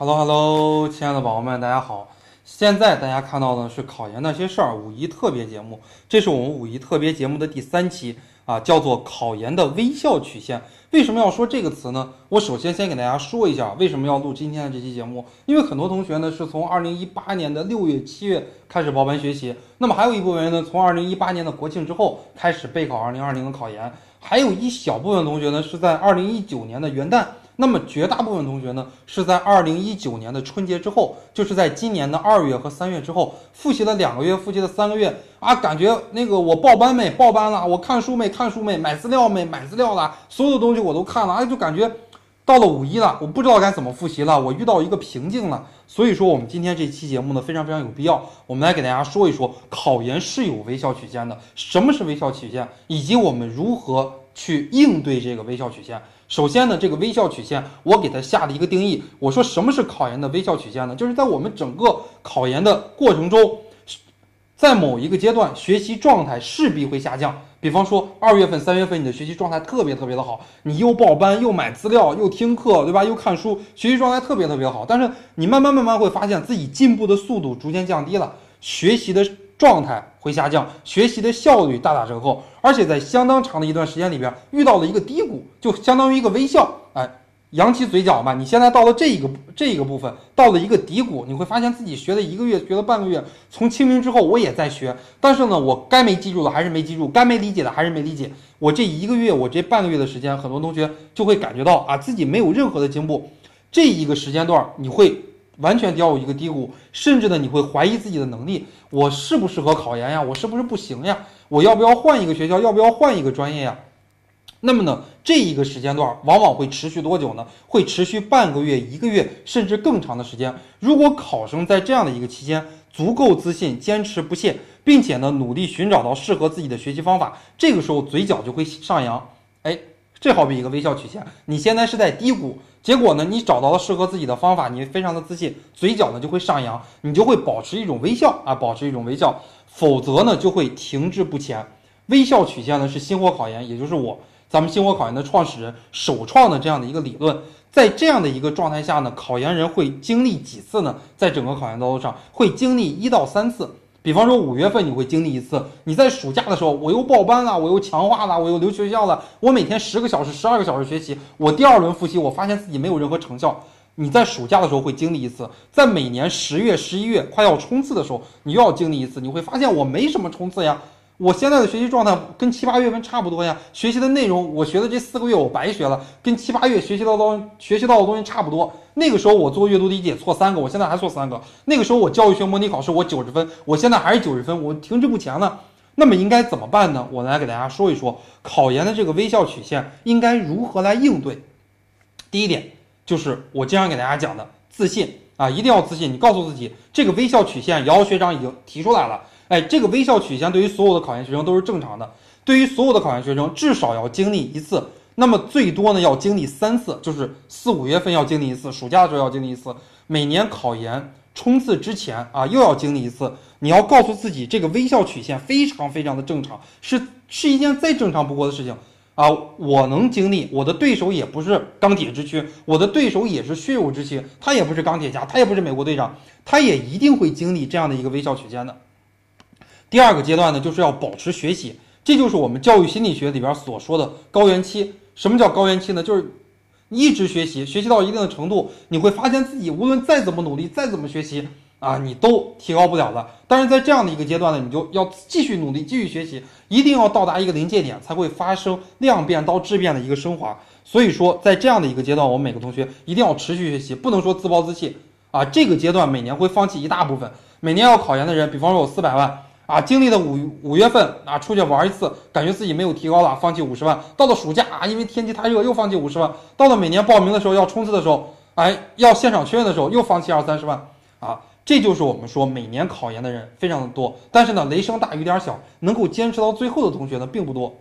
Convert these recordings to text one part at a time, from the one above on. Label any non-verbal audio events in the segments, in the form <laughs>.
Hello Hello，亲爱的宝宝们，大家好！现在大家看到的是考研那些事儿五一特别节目，这是我们五一特别节目的第三期啊，叫做考研的微笑曲线。为什么要说这个词呢？我首先先给大家说一下为什么要录今天的这期节目，因为很多同学呢是从二零一八年的六月、七月开始报班学习，那么还有一部分人呢从二零一八年的国庆之后开始备考二零二零的考研，还有一小部分同学呢是在二零一九年的元旦。那么绝大部分同学呢，是在二零一九年的春节之后，就是在今年的二月和三月之后，复习了两个月，复习了三个月啊，感觉那个我报班没？报班了，我看书没？看书没？买资料没？买资料了，所有的东西我都看了，哎，就感觉到了五一了，我不知道该怎么复习了，我遇到一个瓶颈了。所以说，我们今天这期节目呢，非常非常有必要，我们来给大家说一说，考研是有微笑曲线的，什么是微笑曲线，以及我们如何去应对这个微笑曲线。首先呢，这个微笑曲线，我给它下了一个定义。我说什么是考研的微笑曲线呢？就是在我们整个考研的过程中，在某一个阶段，学习状态势必会下降。比方说二月份、三月份，你的学习状态特别特别的好，你又报班，又买资料，又听课，对吧？又看书，学习状态特别特别好。但是你慢慢慢慢会发现自己进步的速度逐渐降低了，学习的。状态会下降，学习的效率大打折扣，而且在相当长的一段时间里边遇到了一个低谷，就相当于一个微笑，哎，扬起嘴角嘛。你现在到了这一个 <laughs> 这一个部分，到了一个低谷，你会发现自己学了一个月，学了半个月，从清明之后我也在学，但是呢，我该没记住的还是没记住，该没理解的还是没理解。我这一个月，我这半个月的时间，很多同学就会感觉到啊，自己没有任何的进步。这一个时间段，你会。完全掉入一个低谷，甚至呢，你会怀疑自己的能力，我适不适合考研呀？我是不是不行呀？我要不要换一个学校？要不要换一个专业呀？那么呢，这一个时间段往往会持续多久呢？会持续半个月、一个月，甚至更长的时间。如果考生在这样的一个期间足够自信、坚持不懈，并且呢，努力寻找到适合自己的学习方法，这个时候嘴角就会上扬。哎。这好比一个微笑曲线，你现在是在低谷，结果呢，你找到了适合自己的方法，你非常的自信，嘴角呢就会上扬，你就会保持一种微笑啊，保持一种微笑，否则呢就会停滞不前。微笑曲线呢是星火考研，也就是我咱们星火考研的创始人首创的这样的一个理论，在这样的一个状态下呢，考研人会经历几次呢？在整个考研道路上会经历一到三次。比方说五月份你会经历一次，你在暑假的时候我又报班了，我又强化了，我又留学校了，我每天十个小时、十二个小时学习，我第二轮复习，我发现自己没有任何成效。你在暑假的时候会经历一次，在每年十月、十一月快要冲刺的时候，你又要经历一次，你会发现我没什么冲刺呀。我现在的学习状态跟七八月份差不多呀，学习的内容我学的这四个月我白学了，跟七八月学习到东学习到的东西差不多。那个时候我做阅读理解错三个，我现在还错三个。那个时候我教育学模拟考试我九十分，我现在还是九十分，我停滞不前了。那么应该怎么办呢？我来给大家说一说考研的这个微笑曲线应该如何来应对。第一点就是我经常给大家讲的自信啊，一定要自信。你告诉自己，这个微笑曲线，姚学长已经提出来了。哎，这个微笑曲线对于所有的考研学生都是正常的。对于所有的考研学生，至少要经历一次，那么最多呢要经历三次，就是四五月份要经历一次，暑假的时候要经历一次，每年考研冲刺之前啊又要经历一次。你要告诉自己，这个微笑曲线非常非常的正常，是是一件再正常不过的事情啊！我能经历，我的对手也不是钢铁之躯，我的对手也是血肉之躯，他也不是钢铁侠，他也不是美国队长，他也一定会经历这样的一个微笑曲线的。第二个阶段呢，就是要保持学习，这就是我们教育心理学里边所说的高原期。什么叫高原期呢？就是一直学习，学习到一定的程度，你会发现自己无论再怎么努力，再怎么学习啊，你都提高不了了。但是在这样的一个阶段呢，你就要继续努力，继续学习，一定要到达一个临界点，才会发生量变到质变的一个升华。所以说，在这样的一个阶段，我们每个同学一定要持续学习，不能说自暴自弃啊。这个阶段每年会放弃一大部分，每年要考研的人，比方说有四百万。啊，经历了五五月份啊，出去玩一次，感觉自己没有提高了，放弃五十万。到了暑假啊，因为天气太热，又放弃五十万。到了每年报名的时候要冲刺的时候，哎，要现场确认的时候又放弃二三十万。啊，这就是我们说每年考研的人非常的多，但是呢，雷声大雨点小，能够坚持到最后的同学呢并不多。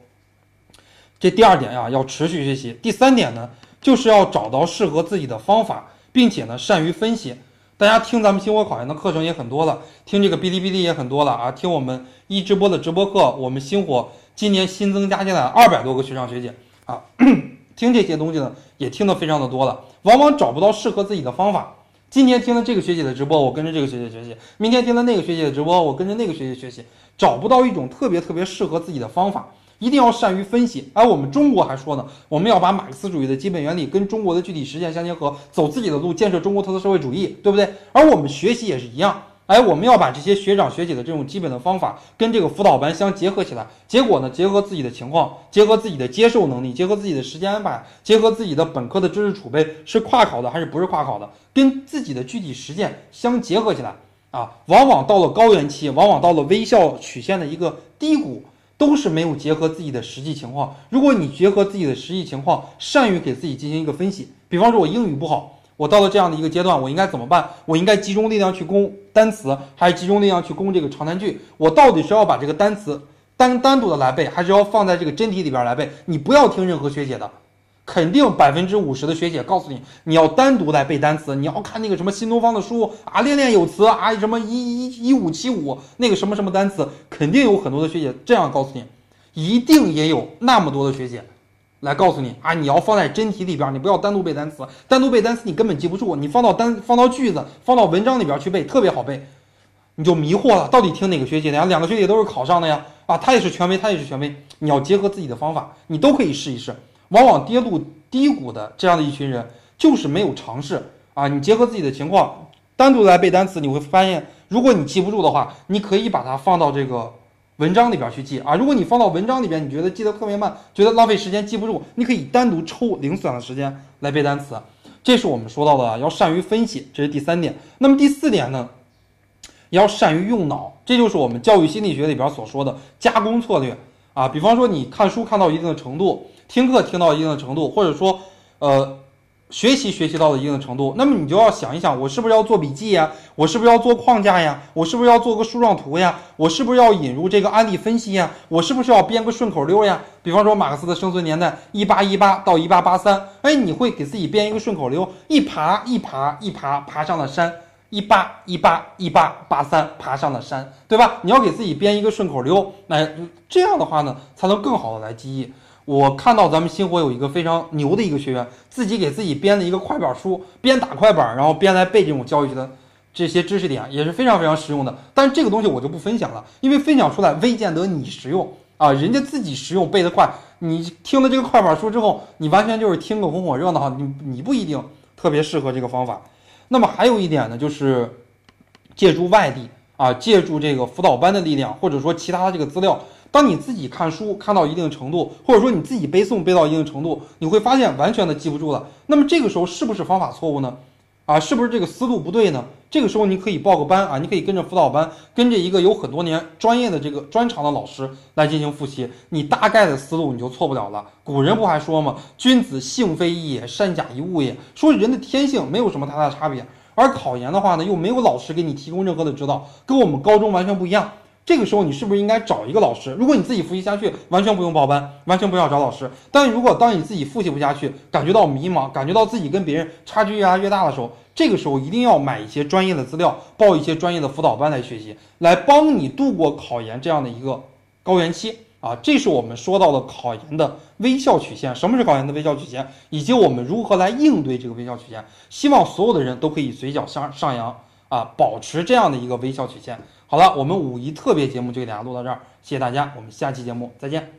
这第二点呀，要持续学习。第三点呢，就是要找到适合自己的方法，并且呢，善于分析。大家听咱们星火考研的课程也很多了，听这个哔哩哔哩也很多了啊，听我们一直播的直播课，我们星火今年新增加进来二百多个学长学姐啊，<clears throat> 听这些东西呢也听得非常的多了，往往找不到适合自己的方法，今天听了这个学姐的直播，我跟着这个学姐学习；明天听了那个学姐的直播，我跟着那个学姐学习。找不到一种特别特别适合自己的方法，一定要善于分析。而我们中国还说呢，我们要把马克思主义的基本原理跟中国的具体实践相结合，走自己的路，建设中国特色社会主义，对不对？而我们学习也是一样。哎，我们要把这些学长学姐的这种基本的方法跟这个辅导班相结合起来，结果呢，结合自己的情况，结合自己的接受能力，结合自己的时间安排，结合自己的本科的知识储备，是跨考的还是不是跨考的，跟自己的具体实践相结合起来啊，往往到了高原期，往往到了微笑曲线的一个低谷，都是没有结合自己的实际情况。如果你结合自己的实际情况，善于给自己进行一个分析，比方说我英语不好。我到了这样的一个阶段，我应该怎么办？我应该集中力量去攻单词，还是集中力量去攻这个长难句？我到底是要把这个单词单单独的来背，还是要放在这个真题里边来背？你不要听任何学姐的，肯定百分之五十的学姐告诉你，你要单独来背单词，你要看那个什么新东方的书啊，练练有词啊，什么一一一五七五那个什么什么单词，肯定有很多的学姐这样告诉你，一定也有那么多的学姐。来告诉你啊，你要放在真题里边，你不要单独背单词，单独背单词你根本记不住，你放到单放到句子，放到文章里边去背，特别好背，你就迷惑了，到底听哪个学姐的呀？两个学姐都是考上的呀，啊，她也是权威，她也是权威，你要结合自己的方法，你都可以试一试。往往跌入低谷的这样的一群人，就是没有尝试啊。你结合自己的情况，单独来背单词，你会发现，如果你记不住的话，你可以把它放到这个。文章里边去记啊，如果你放到文章里边，你觉得记得特别慢，觉得浪费时间记不住，你可以单独抽零散的时间来背单词。这是我们说到的，要善于分析，这是第三点。那么第四点呢，要善于用脑，这就是我们教育心理学里边所说的加工策略啊。比方说，你看书看到一定的程度，听课听到一定的程度，或者说，呃。学习学习到了一定的程度，那么你就要想一想，我是不是要做笔记呀？我是不是要做框架呀？我是不是要做个树状图呀？我是不是要引入这个案例分析呀？我是不是要编个顺口溜呀？比方说马克思的生存年代一八一八到一八八三，哎，你会给自己编一个顺口溜，一爬一爬一爬爬上了山，一八一八一八八三爬上了山，对吧？你要给自己编一个顺口溜，那这样的话呢，才能更好的来记忆。我看到咱们星火有一个非常牛的一个学员，自己给自己编了一个快板书，边打快板，然后边来背这种教育学的这些知识点，也是非常非常实用的。但是这个东西我就不分享了，因为分享出来未见得你实用啊。人家自己实用，背得快，你听了这个快板书之后，你完全就是听个红火热闹，你你不一定特别适合这个方法。那么还有一点呢，就是借助外地啊，借助这个辅导班的力量，或者说其他的这个资料。当你自己看书看到一定程度，或者说你自己背诵背到一定程度，你会发现完全的记不住了。那么这个时候是不是方法错误呢？啊，是不是这个思路不对呢？这个时候你可以报个班啊，你可以跟着辅导班，跟着一个有很多年专业的这个专长的老师来进行复习，你大概的思路你就错不了了。古人不还说吗？君子性非异也，善假一物也。说人的天性没有什么太大差别，而考研的话呢，又没有老师给你提供任何的指导，跟我们高中完全不一样。这个时候你是不是应该找一个老师？如果你自己复习下去，完全不用报班，完全不要找老师。但如果当你自己复习不下去，感觉到迷茫，感觉到自己跟别人差距越来越大的时候，这个时候一定要买一些专业的资料，报一些专业的辅导班来学习，来帮你度过考研这样的一个高原期啊！这是我们说到的考研的微笑曲线。什么是考研的微笑曲线？以及我们如何来应对这个微笑曲线？希望所有的人都可以嘴角向上扬啊，保持这样的一个微笑曲线。好了，我们五一特别节目就给大家录到这儿，谢谢大家，我们下期节目再见。